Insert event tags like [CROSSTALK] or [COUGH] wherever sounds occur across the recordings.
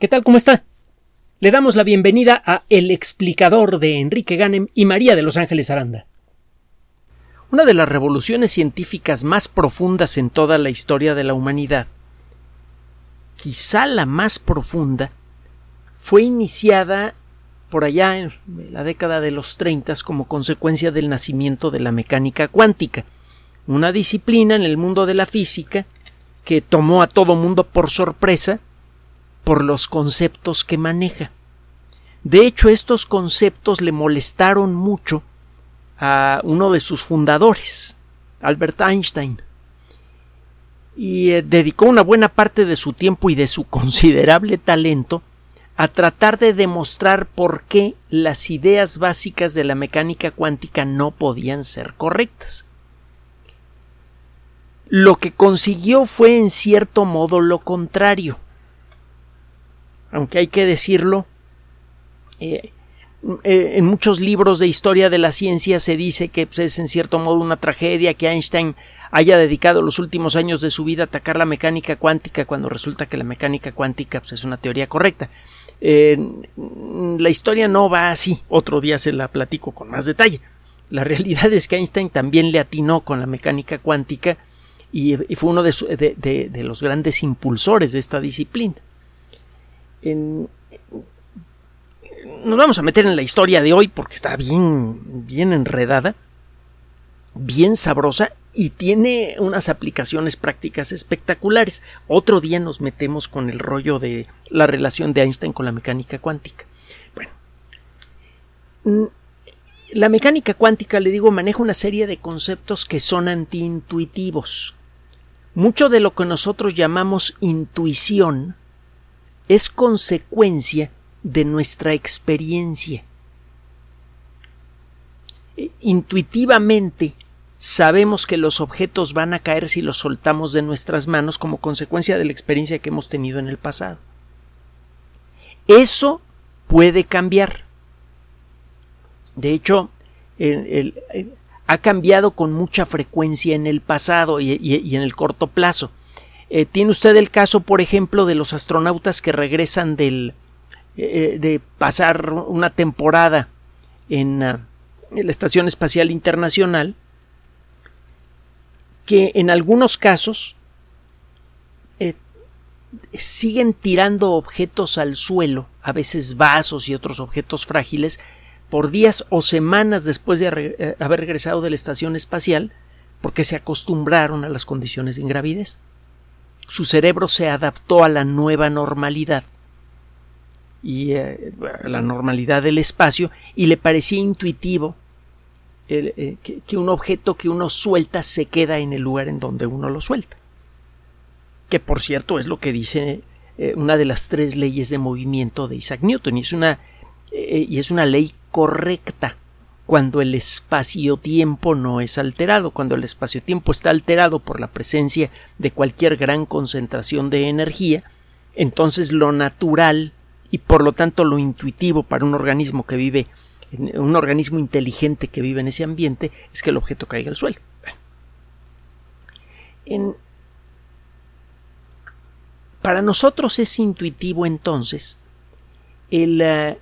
¿Qué tal? ¿Cómo está? Le damos la bienvenida a El explicador de Enrique Ganem y María de Los Ángeles Aranda. Una de las revoluciones científicas más profundas en toda la historia de la humanidad, quizá la más profunda, fue iniciada por allá en la década de los 30 como consecuencia del nacimiento de la mecánica cuántica, una disciplina en el mundo de la física que tomó a todo mundo por sorpresa por los conceptos que maneja. De hecho, estos conceptos le molestaron mucho a uno de sus fundadores, Albert Einstein, y eh, dedicó una buena parte de su tiempo y de su [LAUGHS] considerable talento a tratar de demostrar por qué las ideas básicas de la mecánica cuántica no podían ser correctas. Lo que consiguió fue en cierto modo lo contrario aunque hay que decirlo, eh, eh, en muchos libros de historia de la ciencia se dice que pues, es en cierto modo una tragedia que Einstein haya dedicado los últimos años de su vida a atacar la mecánica cuántica cuando resulta que la mecánica cuántica pues, es una teoría correcta. la historia no va así, otro día se la platico con más detalle. La realidad es que Einstein también le atinó con la mecánica cuántica y, fue uno de los grandes impulsores de esta disciplina nos vamos a meter en la historia de hoy porque está bien, bien enredada, bien sabrosa y tiene unas aplicaciones prácticas espectaculares. Otro día nos metemos con el rollo de la relación de Einstein con la mecánica cuántica. Bueno, la mecánica cuántica, le digo, maneja una serie de conceptos que son antiintuitivos. Mucho de lo que nosotros llamamos intuición es consecuencia de nuestra experiencia. E, intuitivamente sabemos que los objetos van a caer si los soltamos de nuestras manos como consecuencia de la experiencia que hemos tenido en el pasado. Eso puede cambiar. De hecho, ha cambiado con mucha frecuencia en el pasado y en el corto plazo. Eh, tiene usted el caso, por ejemplo, de los astronautas que regresan del, eh, de pasar una temporada en, ah, en la Estación Espacial Internacional, que en algunos casos eh, siguen tirando objetos al suelo, a veces vasos y otros objetos frágiles, por días o semanas después de haber regresado de la estación espacial, porque se acostumbraron a las condiciones de ingravidez su cerebro se adaptó a la nueva normalidad y eh, a la normalidad del espacio y le parecía intuitivo eh, que, un objeto que uno suelta se queda en el lugar en donde uno lo suelta. Que por cierto es lo que dice eh, una de las tres leyes de movimiento de Isaac Newton y es una, y es una ley correcta cuando el espacio-tiempo no es alterado, cuando el espacio-tiempo está alterado por la presencia de cualquier gran concentración de energía, entonces lo natural y por lo tanto lo intuitivo para un organismo que vive, un organismo inteligente que vive en ese ambiente, es que el objeto caiga al suelo. para nosotros es intuitivo entonces el, eh,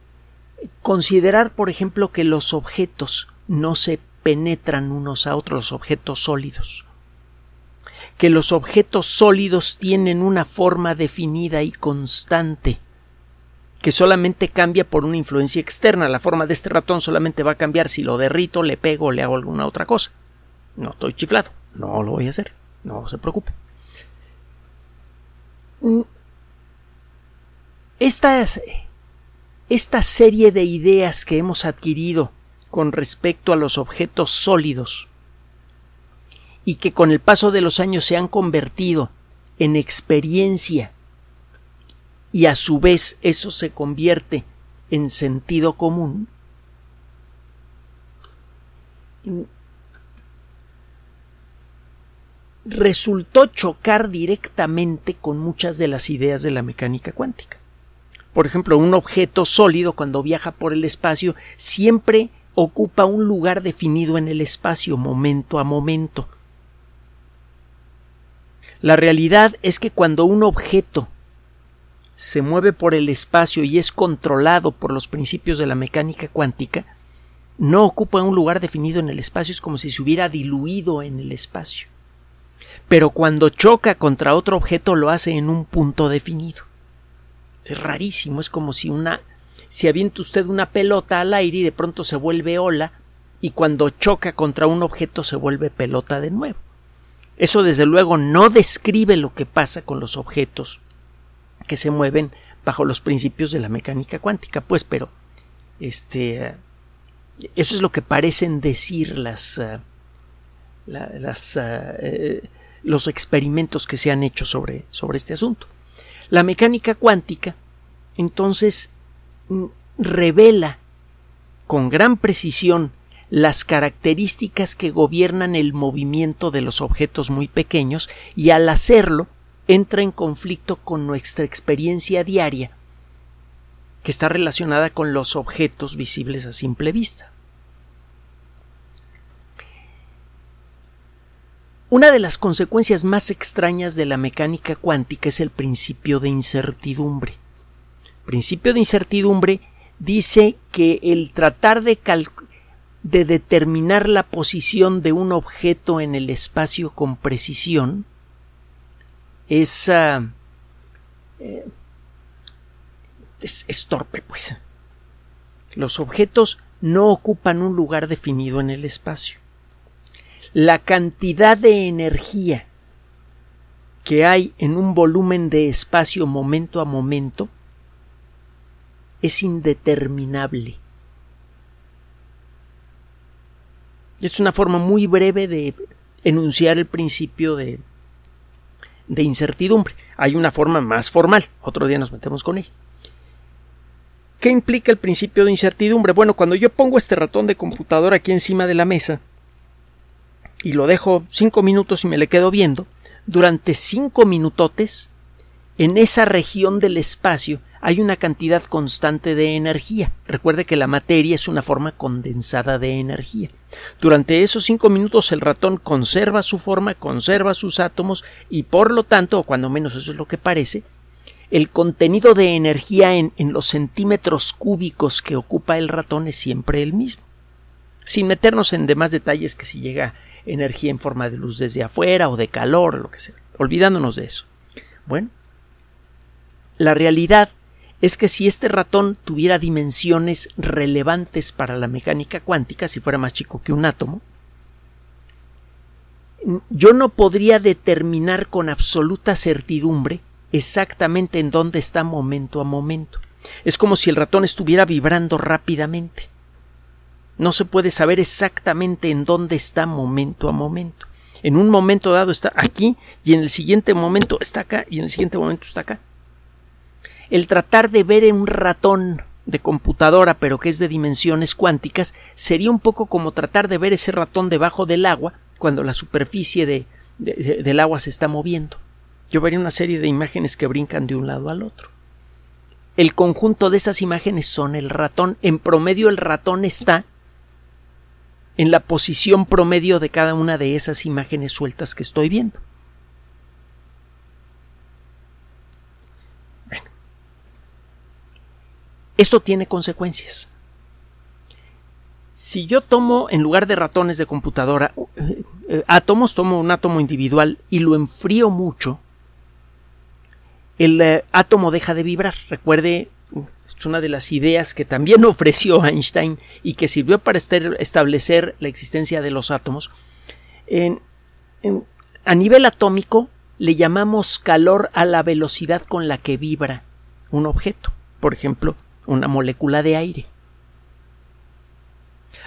considerar, por ejemplo, que los objetos no se penetran unos a otros, los objetos sólidos, que los objetos sólidos tienen una forma definida y constante, que solamente cambia por una influencia externa. La forma de este ratón solamente va a cambiar si lo derrito, le pego o le hago alguna otra cosa. No estoy chiflado, no lo voy a hacer, no se preocupe. Mm. Estas esta serie de ideas que hemos adquirido con respecto a los objetos sólidos y que con el paso de los años se han convertido en experiencia y a su vez eso se convierte en sentido común, resultó chocar directamente con muchas de las ideas de la mecánica cuántica. Por ejemplo, un objeto sólido cuando viaja por el espacio siempre ocupa un lugar definido en el espacio momento a momento. La realidad es que cuando un objeto se mueve por el espacio y es controlado por los principios de la mecánica cuántica, no ocupa un lugar definido en el espacio, es como si se hubiera diluido en el espacio. Pero cuando choca contra otro objeto lo hace en un punto definido. Es rarísimo, es como si una si avienta usted una pelota al aire y de pronto se vuelve ola y cuando choca contra un objeto se vuelve pelota de nuevo. Eso desde luego no describe lo que pasa con los objetos que se mueven bajo los principios de la mecánica cuántica, pues, pero este eso es lo que parecen decir las, eh, las eh, eh, los experimentos que se han hecho sobre, sobre este asunto. La mecánica cuántica entonces mm, revela con gran precisión las características que gobiernan el movimiento de los objetos muy pequeños y al hacerlo entra en conflicto con nuestra experiencia diaria que está relacionada con los objetos visibles a simple vista. Una de las consecuencias más extrañas de la mecánica cuántica es el principio de incertidumbre. Principio de incertidumbre dice que el tratar de, de determinar la posición de un objeto en el espacio con precisión es, uh, es, torpe, pues. Los objetos no ocupan un lugar definido en el espacio. La cantidad de energía que hay en un volumen de espacio momento a momento es indeterminable. Es una forma muy breve de enunciar el principio de, de incertidumbre. Hay una forma más formal, otro día nos metemos con ella. ¿Qué implica el principio de incertidumbre? Bueno, cuando yo pongo este ratón de computadora aquí encima de la mesa y lo dejo cinco minutos y me le quedo viendo, durante cinco minutotes, en esa región del espacio hay una cantidad constante de energía. Recuerde que la materia es una forma condensada de energía. Durante esos cinco minutos el ratón conserva su forma, conserva sus átomos y por lo tanto, o cuando menos eso es lo que parece, el contenido de energía en, en los centímetros cúbicos que ocupa el ratón es siempre el mismo. Sin meternos en demás detalles que si llega energía en forma de luz desde afuera o de calor, lo que sea, olvidándonos de eso. Bueno, la realidad es que si este ratón tuviera dimensiones relevantes para la mecánica cuántica, si fuera más chico que un átomo, yo no podría determinar con absoluta certidumbre exactamente en dónde está momento a momento. Es como si el ratón estuviera vibrando rápidamente. No se puede saber exactamente en dónde está momento a momento. En un momento dado está aquí y en el siguiente momento está acá y en el siguiente momento está acá el tratar de ver en un ratón de computadora pero que es de dimensiones cuánticas sería un poco como tratar de ver ese ratón debajo del agua cuando la superficie de, del agua se está moviendo. Yo vería una serie de imágenes que brincan de un lado al otro. El conjunto de esas imágenes son el ratón. En promedio el ratón está en la posición promedio de cada una de esas imágenes sueltas que estoy viendo. Esto tiene consecuencias. Si yo tomo en lugar de ratones de computadora eh, eh, átomos, tomo un átomo individual y lo enfrío mucho, el eh, átomo deja de vibrar. Recuerde, una de las ideas que también [LAUGHS] ofreció Einstein y que sirvió para establecer la existencia de los átomos. a nivel atómico le llamamos calor a la velocidad con la que vibra un objeto. Por ejemplo, una molécula de aire.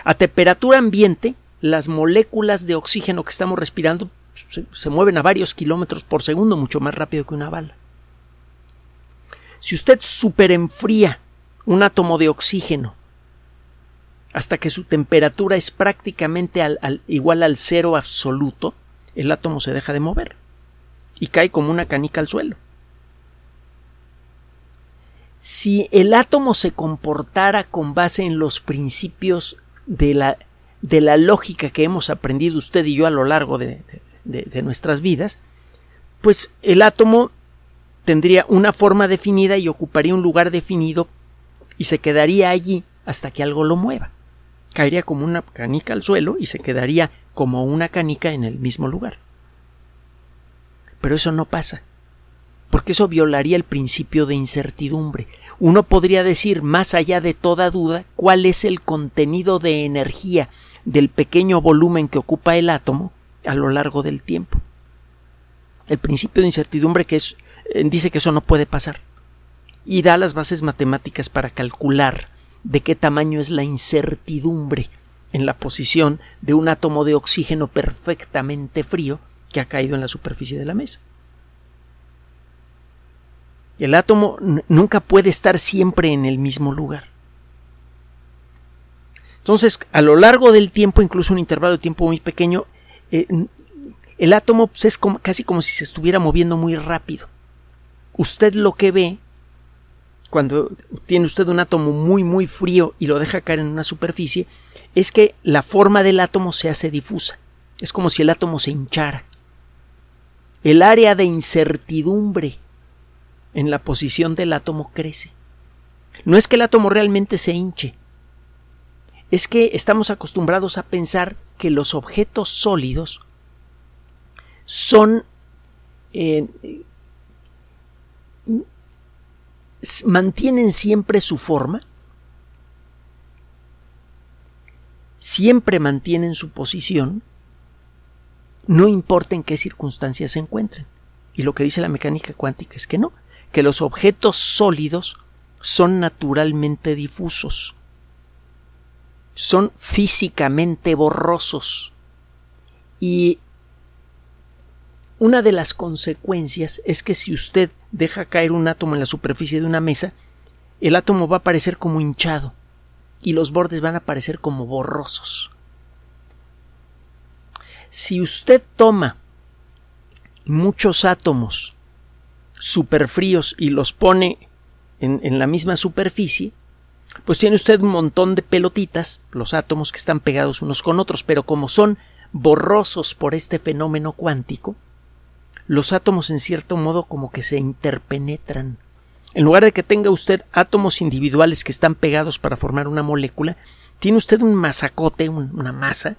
A temperatura ambiente, las moléculas de oxígeno que estamos respirando se, mueven a varios kilómetros por segundo, mucho más rápido que una bala. Si usted superenfría un átomo de oxígeno hasta que su temperatura es prácticamente igual al cero absoluto, el átomo se deja de mover y cae como una canica al suelo. Si el átomo se comportara con base en los principios de la, de la lógica que hemos aprendido usted y yo a lo largo de, de, nuestras vidas, pues el átomo tendría una forma definida y ocuparía un lugar definido y se quedaría allí hasta que algo lo mueva. Caería como una canica al suelo y se quedaría como una canica en el mismo lugar. Pero eso no pasa, porque eso violaría el principio de incertidumbre. Uno podría decir, más allá de toda duda, cuál es el contenido de energía del pequeño volumen que ocupa el átomo a lo largo del tiempo. El principio de incertidumbre que es, eh, dice que eso no puede pasar y da las bases matemáticas para calcular de qué tamaño es la incertidumbre en la posición de un átomo de oxígeno perfectamente frío que ha caído en la superficie de la mesa. El átomo nunca puede estar siempre en el mismo lugar. Entonces, a lo largo del tiempo, incluso un intervalo de tiempo muy pequeño, eh, el átomo pues, es casi como si se estuviera moviendo muy rápido. Usted lo que ve cuando tiene usted un átomo muy muy frío y lo deja caer en una superficie es que la forma del átomo se hace difusa. Es como si el átomo se hinchara. El área de incertidumbre en la posición del átomo crece. No es que el átomo realmente se hinche, es que estamos acostumbrados a pensar que los objetos sólidos son eh, mantienen siempre su forma, siempre mantienen su posición, no importa en qué circunstancias se encuentren. Y lo que dice la mecánica cuántica es que no, que los objetos sólidos son naturalmente difusos, son físicamente borrosos. Y una de las consecuencias es que si usted deja caer un átomo en la superficie de una mesa, el átomo va a parecer como hinchado y los bordes van a parecer como borrosos. Si usted toma muchos átomos superfríos y los pone en, en, la misma superficie, pues tiene usted un montón de pelotitas, los átomos que están pegados unos con otros, pero como son borrosos por este fenómeno cuántico, los átomos en cierto modo como que se interpenetran. En lugar de que tenga usted átomos individuales que están pegados para formar una molécula, tiene usted un masacote, una masa,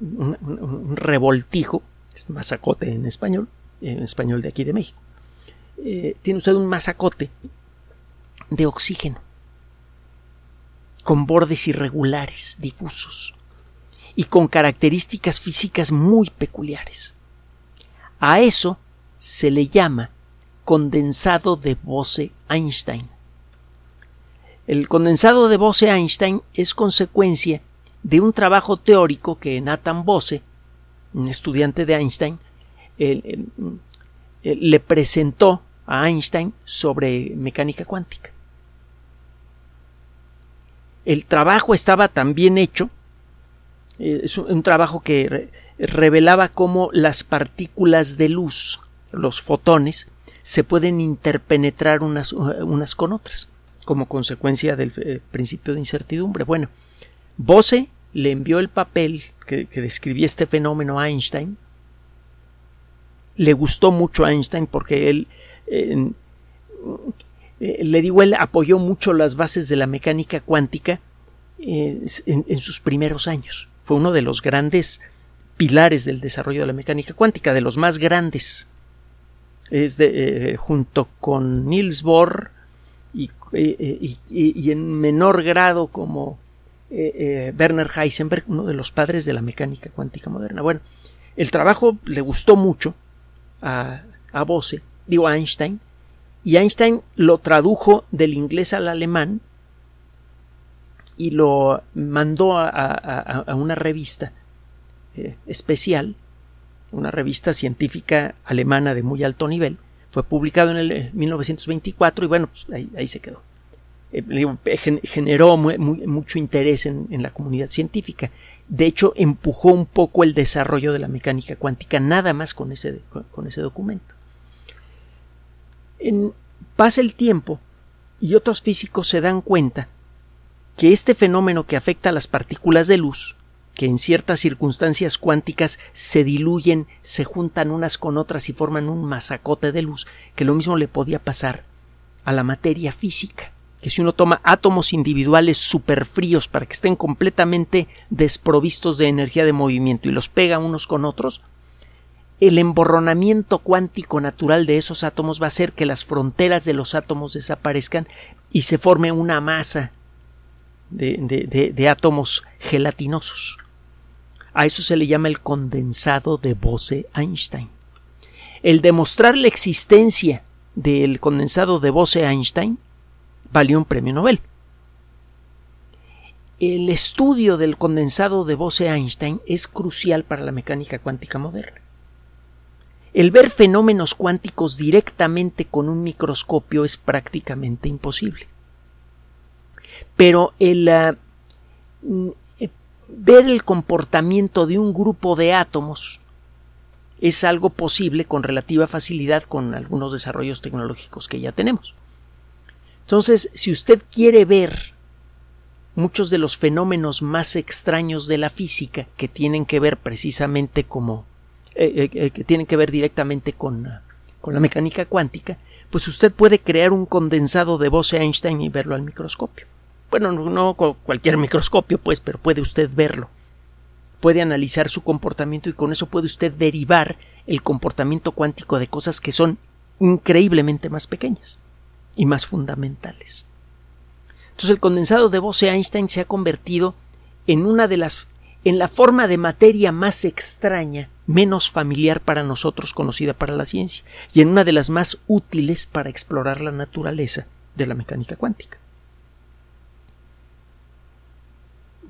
un, revoltijo, es masacote en español, en español de aquí de México. Eh, tiene usted un masacote de oxígeno con bordes irregulares, difusos y con características físicas muy peculiares. A eso se le llama condensado de Bose-Einstein. El condensado de Bose-Einstein es consecuencia de un trabajo teórico que Nathan Bose, un estudiante de Einstein, le presentó a Einstein sobre mecánica cuántica. El trabajo estaba tan bien hecho, eh, es un trabajo que revelaba cómo las partículas de luz, los fotones, se pueden interpenetrar unas, unas con otras, como consecuencia del eh, principio de incertidumbre. Bueno, Bose le envió el papel que, describía este fenómeno a Einstein. Le gustó mucho a Einstein porque él, eh, le digo, él apoyó mucho las bases de la mecánica cuántica eh, en sus primeros años. Fue uno de los grandes pilares del desarrollo de la mecánica cuántica, de los más grandes. Es eh, junto con Niels Bohr y, eh, en menor grado como eh, Werner Heisenberg, uno de los padres de la mecánica cuántica moderna. Bueno, el trabajo le gustó mucho a, Bose, digo Einstein, y Einstein lo tradujo del inglés al alemán y lo mandó a una revista eh, especial, una revista científica alemana de muy alto nivel. Fue publicado en el 1924 eh, y bueno, pues ahí, se quedó. Eh, generó mucho interés en, la comunidad científica. De hecho, empujó un poco el desarrollo de la mecánica cuántica, nada más con ese, con, ese documento. En, pasa el tiempo y otros físicos se dan cuenta que este fenómeno que afecta a las partículas de luz que en ciertas circunstancias cuánticas se diluyen, se juntan unas con otras y forman un masacote de luz, que lo mismo le podía pasar a la materia física, que si uno toma átomos individuales superfríos para que estén completamente desprovistos de energía de movimiento y los pega unos con otros, el emborronamiento cuántico natural de esos átomos va a hacer que las fronteras de los átomos desaparezcan y se forme una masa de, átomos gelatinosos. A eso se le llama el condensado de Bose-Einstein. El demostrar la existencia del condensado de Bose-Einstein valió un premio Nobel. El estudio del condensado de Bose-Einstein es crucial para la mecánica cuántica moderna. El ver fenómenos cuánticos directamente con un microscopio es prácticamente imposible. Pero el, ah, ver el comportamiento de un grupo de átomos es algo posible con relativa facilidad con algunos desarrollos tecnológicos que ya tenemos. Entonces, si usted quiere ver muchos de los fenómenos más extraños de la física que tienen que ver precisamente como eh, eh, eh, que tienen que ver directamente con, con la mecánica cuántica, pues usted puede crear un condensado de Bose-Einstein y verlo al microscopio. Bueno, no con cualquier microscopio, pues, pero puede usted verlo. Puede analizar su comportamiento y con eso puede usted derivar el comportamiento cuántico de cosas que son increíblemente más pequeñas y más fundamentales. Entonces el condensado de Bose-Einstein se ha convertido en una de las en la forma de materia más extraña, menos familiar para nosotros conocida para la ciencia, y en una de las más útiles para explorar la naturaleza de la mecánica cuántica.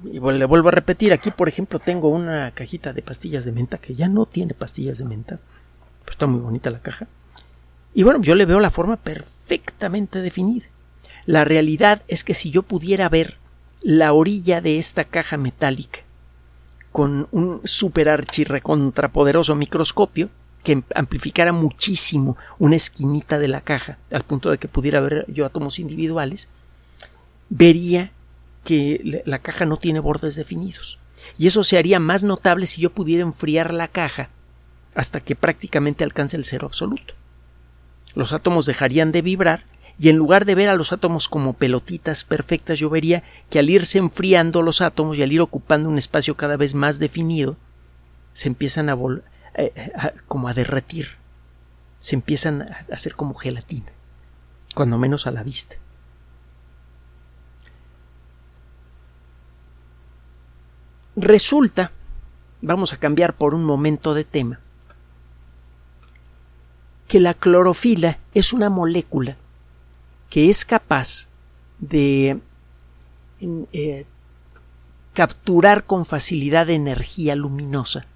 Y le vuelvo a repetir, aquí por ejemplo tengo una cajita de pastillas de menta que ya no tiene pastillas de menta. Pues está muy bonita la caja. Y bueno, yo le veo la forma perfectamente definida. La realidad es que si yo pudiera ver la orilla de esta caja metálica con un super archirrecontrapoderoso microscopio que amplificara muchísimo una esquinita de la caja al punto de que pudiera ver yo átomos individuales, vería que la caja no tiene bordes definidos. Y eso se haría más notable si yo pudiera enfriar la caja hasta que prácticamente alcance el cero absoluto. Los átomos dejarían de vibrar y en lugar de ver a los átomos como pelotitas perfectas, yo vería que al irse enfriando los átomos y al ir ocupando un espacio cada vez más definido, se empiezan a, eh, como a derretir, se empiezan a hacer como gelatina, cuando menos a la vista. Resulta, vamos a cambiar por un momento de tema, que la clorofila es una molécula que es capaz de eh, capturar con facilidad energía luminosa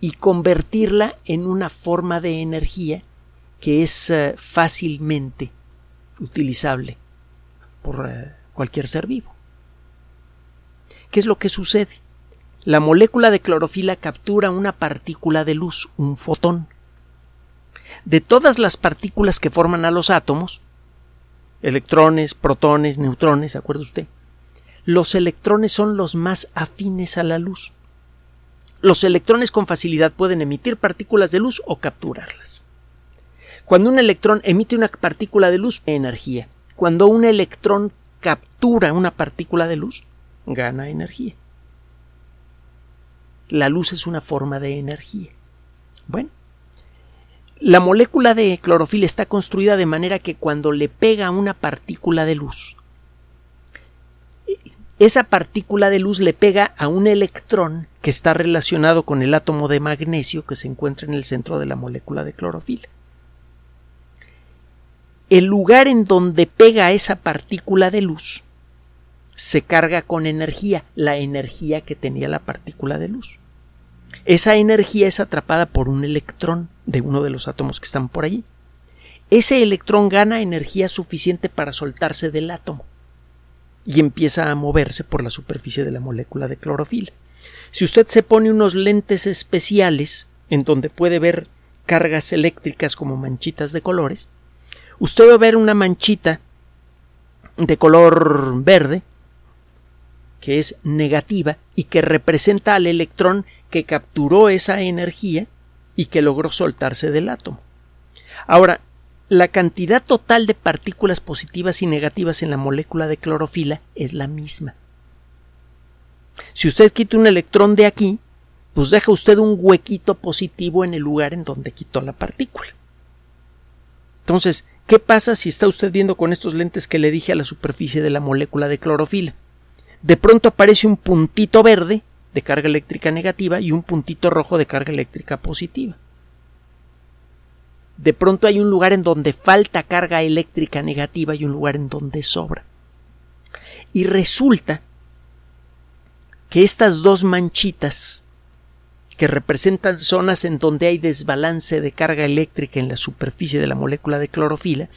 y convertirla en una forma de energía que es eh, fácilmente utilizable por eh, cualquier ser vivo. ¿Qué es lo que sucede? La molécula de clorofila captura una partícula de luz, un fotón. De todas las partículas que forman a los átomos, electrones, protones, neutrones, ¿se acuerda usted? Los electrones son los más afines a la luz. Los electrones con facilidad pueden emitir partículas de luz o capturarlas. Cuando un electrón emite una partícula de luz, energía. Cuando un electrón captura una partícula de luz, gana energía. La luz es una forma de energía. Bueno, la molécula de clorofila está construida de manera que cuando le pega una partícula de luz, esa partícula de luz le pega a un electrón que está relacionado con el átomo de magnesio que se encuentra en el centro de la molécula de clorofila. El lugar en donde pega esa partícula de luz se carga con energía, la energía que tenía la partícula de luz. Esa energía es atrapada por un electrón de uno de los átomos que están por allí. Ese electrón gana energía suficiente para soltarse del átomo y empieza a moverse por la superficie de la molécula de clorofila. Si usted se pone unos lentes especiales en donde puede ver cargas eléctricas como manchitas de colores, usted va a ver una manchita de color verde que es negativa y que representa al electrón que capturó esa energía y que logró soltarse del átomo. Ahora, la cantidad total de partículas positivas y negativas en la molécula de clorofila es la misma. Si usted quita un electrón de aquí, pues deja usted un huequito positivo en el lugar en donde quitó la partícula. Entonces, ¿qué pasa si está usted viendo con estos lentes que le dije a la superficie de la molécula de clorofila? De pronto aparece un puntito verde de carga eléctrica negativa y un puntito rojo de carga eléctrica positiva de pronto hay un lugar en donde falta carga eléctrica negativa y un lugar en donde sobra. Y resulta que estas dos manchitas que representan zonas en donde hay desbalance de carga eléctrica en la superficie de la molécula de clorofila,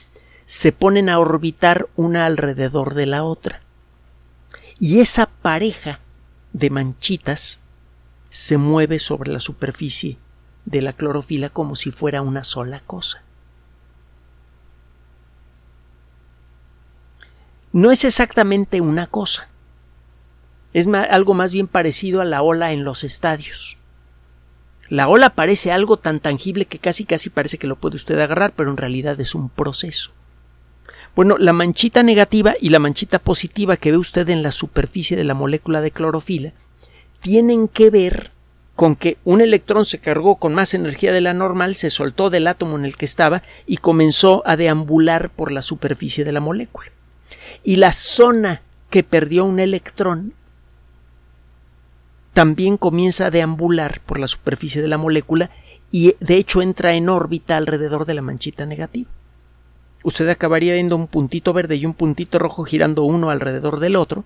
se ponen a orbitar una alrededor de la otra. Y esa pareja de manchitas se mueve sobre la superficie de la clorofila como si fuera una sola cosa. No es exactamente una cosa. Es algo más bien parecido a la ola en los estadios. La ola parece algo tan tangible que casi casi parece que lo puede usted agarrar, pero en realidad es un proceso. Bueno, la manchita negativa y la manchita positiva que ve usted en la superficie de la molécula de clorofila tienen que ver con que un electrón se cargó con más energía de la normal, se soltó del átomo en el que estaba y comenzó a deambular por la superficie de la molécula. Y la zona que perdió un electrón también comienza a deambular por la superficie de la molécula y de hecho entra en órbita alrededor de la manchita negativa. Usted acabaría viendo un puntito verde y un puntito rojo girando uno alrededor del otro,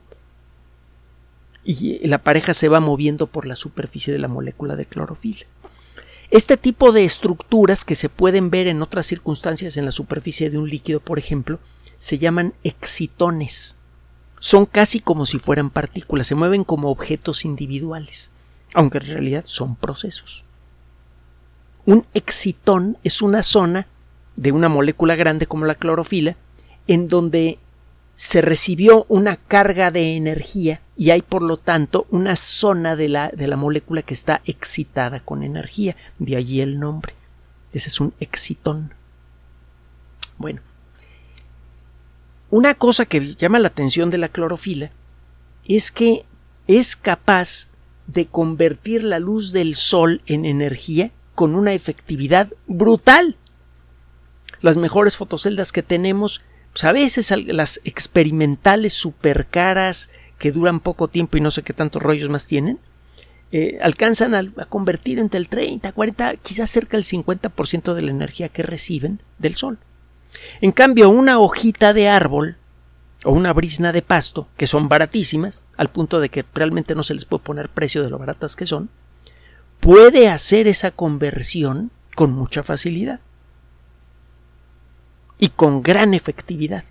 y la pareja se va moviendo por la superficie de la molécula de clorofila. Este tipo de estructuras que se pueden ver en otras circunstancias en la superficie de un líquido, por ejemplo, se llaman excitones. Son casi como si fueran partículas, se mueven como objetos individuales, aunque en realidad son procesos. Un excitón es una zona de una molécula grande como la clorofila en donde se recibió una carga de energía y hay por lo tanto una zona de la, de la molécula que está excitada con energía, de allí el nombre. Ese es un excitón. Bueno, una cosa que llama la atención de la clorofila es que es capaz de convertir la luz del sol en energía con una efectividad brutal. Las mejores fotoceldas que tenemos pues a veces las experimentales super caras que duran poco tiempo y no sé qué tantos rollos más tienen, eh, alcanzan a, a, convertir entre el 30, 40, quizás cerca del 50% de la energía que reciben del sol. En cambio, una hojita de árbol o una brisna de pasto, que son baratísimas, al punto de que realmente no se les puede poner precio de lo baratas que son, puede hacer esa conversión con mucha facilidad y con gran efectividad.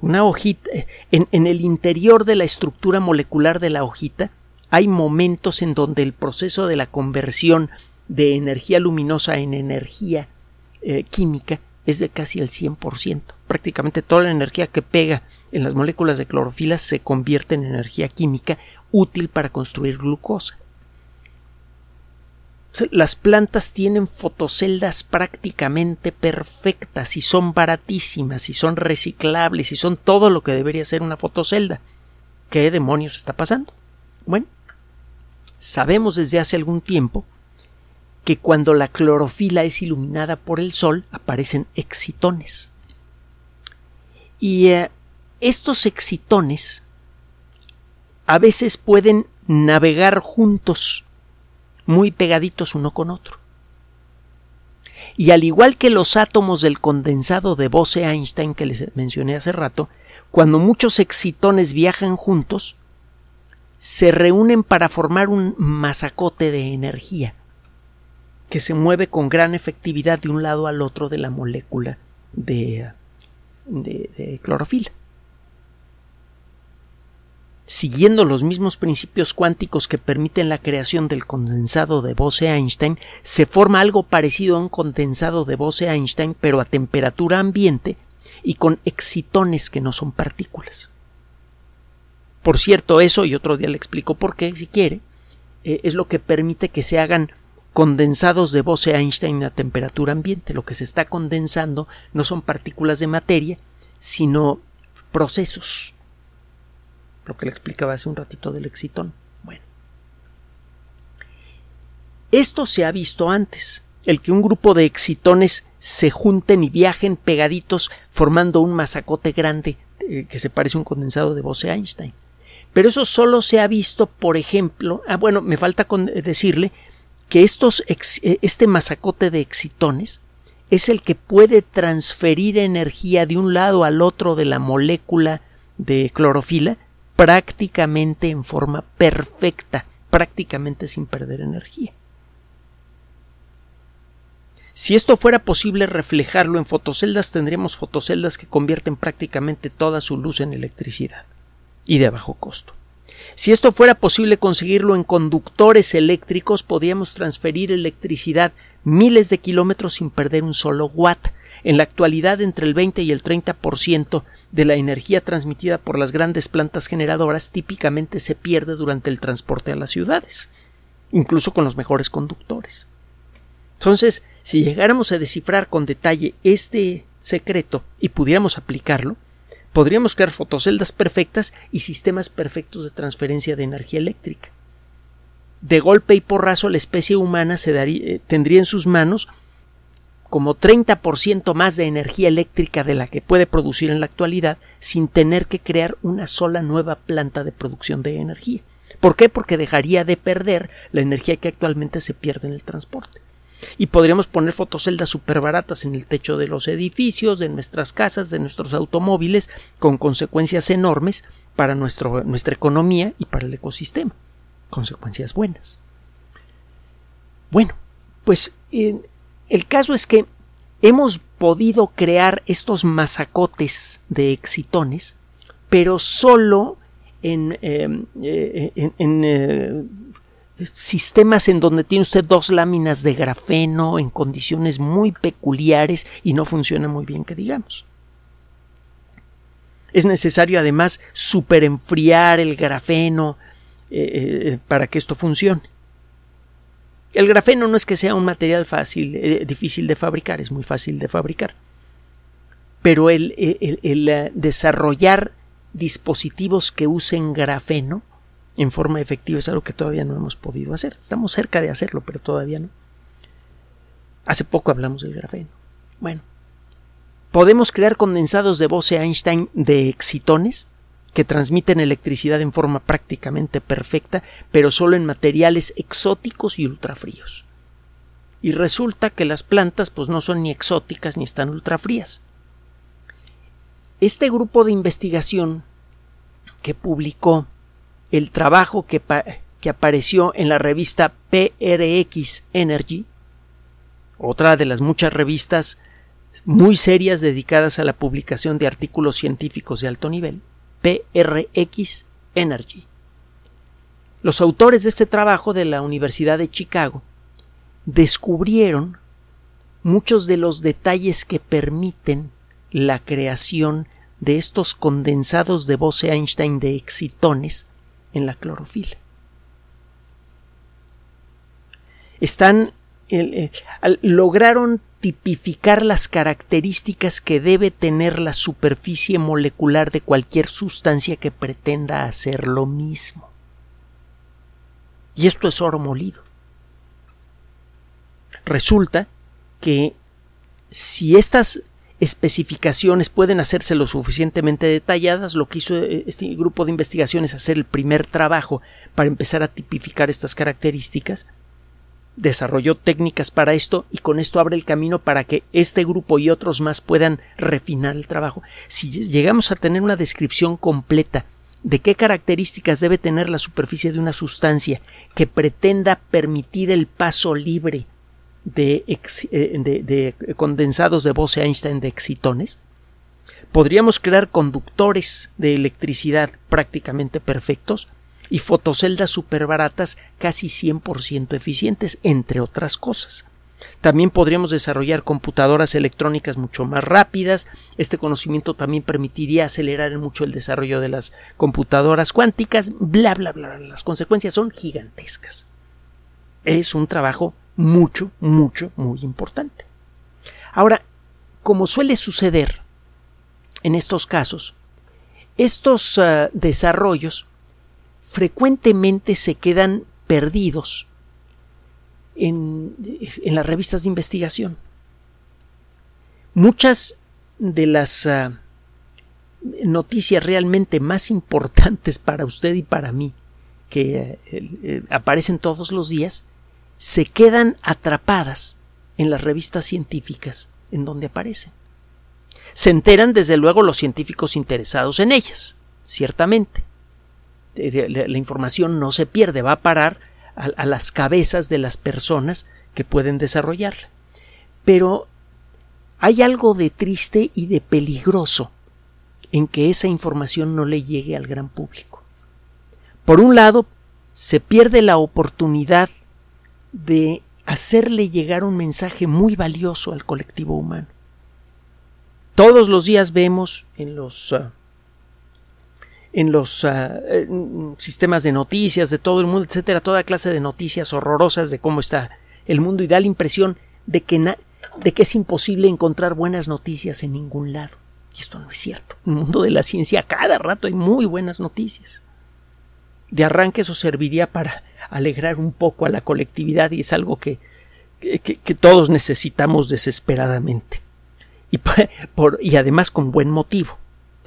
Una hojita, en, en, el interior de la estructura molecular de la hojita hay momentos en donde el proceso de la conversión de energía luminosa en energía eh, química es de casi el 100%. Prácticamente toda la energía que pega en las moléculas de clorofila se convierte en energía química útil para construir glucosa. Las plantas tienen fotoceldas prácticamente perfectas y son baratísimas y son reciclables y son todo lo que debería ser una fotocelda. ¿Qué demonios está pasando? Bueno, sabemos desde hace algún tiempo que cuando la clorofila es iluminada por el sol aparecen excitones. Y eh, estos excitones a veces pueden navegar juntos muy pegaditos uno con otro. Y al igual que los átomos del condensado de Bose-Einstein que les mencioné hace rato, cuando muchos excitones viajan juntos, se reúnen para formar un masacote de energía que se mueve con gran efectividad de un lado al otro de la molécula de, de, de clorofila siguiendo los mismos principios cuánticos que permiten la creación del condensado de Bose-Einstein, se forma algo parecido a un condensado de Bose-Einstein, pero a temperatura ambiente y con excitones que no son partículas. Por cierto, eso, y otro día le explico por qué, si quiere, eh, es lo que permite que se hagan condensados de Bose-Einstein a temperatura ambiente. Lo que se está condensando no son partículas de materia, sino procesos. Lo que le explicaba hace un ratito del excitón. Bueno. Esto se ha visto antes, el que un grupo de excitones se junten y viajen pegaditos formando un masacote grande eh, que se parece a un condensado de Bose-Einstein. Pero eso solo se ha visto, por ejemplo, ah, bueno, me falta decirle que estos, eh, este masacote de excitones es el que puede transferir energía de un lado al otro de la molécula de clorofila prácticamente en forma perfecta, prácticamente sin perder energía. Si esto fuera posible reflejarlo en fotoceldas, tendríamos fotoceldas que convierten prácticamente toda su luz en electricidad y de bajo costo. Si esto fuera posible conseguirlo en conductores eléctricos, podríamos transferir electricidad miles de kilómetros sin perder un solo watt. En la actualidad, entre el 20 y el 30% de la energía transmitida por las grandes plantas generadoras típicamente se pierde durante el transporte a las ciudades, incluso con los mejores conductores. Entonces, si llegáramos a descifrar con detalle este secreto y pudiéramos aplicarlo, podríamos crear fotoceldas perfectas y sistemas perfectos de transferencia de energía eléctrica. De golpe y porrazo la especie humana se eh, tendría en sus manos como 30% más de energía eléctrica de la que puede producir en la actualidad sin tener que crear una sola nueva planta de producción de energía. ¿Por qué? Porque dejaría de perder la energía que actualmente se pierde en el transporte y podríamos poner fotoceldas súper baratas en el techo de los edificios, de nuestras casas, de nuestros automóviles, con consecuencias enormes para nuestro, nuestra economía y para el ecosistema. Consecuencias buenas. Bueno, pues el caso es que hemos podido crear estos masacotes de excitones, pero solo en, em, eh, eh, sistemas en donde tiene usted dos láminas de grafeno en condiciones muy peculiares y no funciona muy bien, que digamos. Es necesario además superenfriar el grafeno eh, para que esto funcione. El grafeno no es que sea un material fácil, eh, difícil de fabricar, es muy fácil de fabricar. Pero el desarrollar dispositivos que usen grafeno en forma efectiva es algo que todavía no hemos podido hacer. Estamos cerca de hacerlo, pero todavía no. Hace poco hablamos del grafeno. Bueno, podemos crear condensados de Bose-Einstein de excitones que transmiten electricidad en forma prácticamente perfecta, pero solo en materiales exóticos y ultrafríos. Y resulta que las plantas pues no son ni exóticas ni están ultrafrías. Este grupo de investigación que publicó el trabajo que, que apareció en la revista PRX Energy, otra de las muchas revistas muy serias dedicadas a la publicación de artículos científicos de alto nivel, PRX Energy. Los autores de este trabajo de la Universidad de Chicago descubrieron muchos de los detalles que permiten la creación de estos condensados de Bose-Einstein de excitones en la clorofila. Están eh, lograron tipificar las características que debe tener la superficie molecular de cualquier sustancia que pretenda hacer lo mismo. Y esto es oro molido. Resulta que si estas especificaciones pueden hacerse lo suficientemente detalladas, lo que hizo eh, este grupo de investigación es hacer el primer trabajo para empezar a tipificar estas características, desarrolló técnicas para esto y con esto abre el camino para que este grupo y otros más puedan refinar el trabajo. Si llegamos a tener una descripción completa de qué características debe tener la superficie de una sustancia que pretenda permitir el paso libre eh, de, condensados de Bose-Einstein de excitones, podríamos crear conductores de electricidad prácticamente perfectos y fotoceldas baratas casi 100% eficientes, entre otras cosas. También podríamos desarrollar computadoras electrónicas mucho más rápidas. Este conocimiento también permitiría acelerar mucho el desarrollo de las computadoras cuánticas. Bla, bla, bla. Las consecuencias son gigantescas. Es un trabajo mucho, mucho, muy importante. Ahora, como suele suceder en estos casos, estos uh, desarrollos frecuentemente se quedan perdidos en, en, las revistas de investigación. Muchas de las uh, noticias realmente más importantes para usted y para mí, que uh, aparecen todos los días, se quedan atrapadas en las revistas científicas en donde aparecen. Se enteran desde luego los científicos interesados en ellas, ciertamente. La, información no se pierde, va a parar a, las cabezas de las personas que pueden desarrollarla. Pero hay algo de triste y de peligroso en que esa información no le llegue al gran público. Por un lado, se pierde la oportunidad de hacerle llegar un mensaje muy valioso al colectivo humano. Todos los días vemos en los uh, en los uh, sistemas de noticias de todo el mundo, etcétera, toda clase de noticias horrorosas de cómo está el mundo y da la impresión de que, de que es imposible encontrar buenas noticias en ningún lado. Y esto no es cierto. En el mundo de la ciencia cada rato hay muy buenas noticias. De arranque eso serviría para alegrar un poco a la colectividad y es algo que, que, todos necesitamos desesperadamente. Y, por, y además con buen motivo.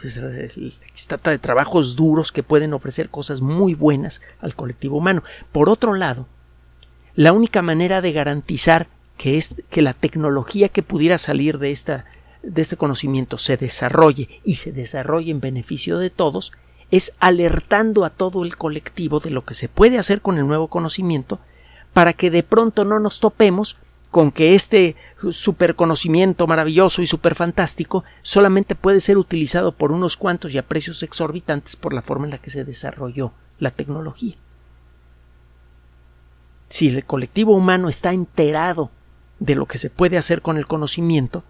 Se trata de trabajos duros que pueden ofrecer cosas muy buenas al colectivo humano. Por otro lado, la única manera de garantizar que, es, que la tecnología que pudiera salir de, esta, de este conocimiento se desarrolle y se desarrolle en beneficio de todos es alertando a todo el colectivo de lo que se puede hacer con el nuevo conocimiento para que de pronto no nos topemos con que este superconocimiento maravilloso y superfantástico solamente puede ser utilizado por unos cuantos y a precios exorbitantes por la forma en la que se desarrolló la tecnología. Si el colectivo humano está enterado de lo que se puede hacer con el conocimiento,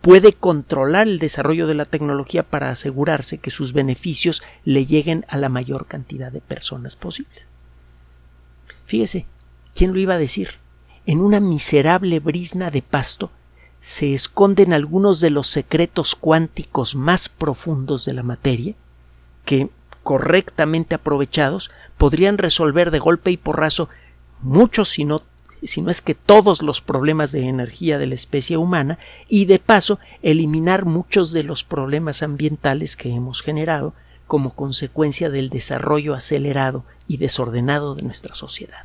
puede controlar el desarrollo de la tecnología para asegurarse que sus beneficios le lleguen a la mayor cantidad de personas posible. Fíjese, ¿quién lo iba a decir? En una miserable brisna de pasto se esconden algunos de los secretos cuánticos más profundos de la materia, que, correctamente aprovechados, podrían resolver de golpe y porrazo muchos, si no si no es que todos los problemas de energía de la especie humana y de paso eliminar muchos de los problemas ambientales que hemos generado como consecuencia del desarrollo acelerado y desordenado de nuestra sociedad.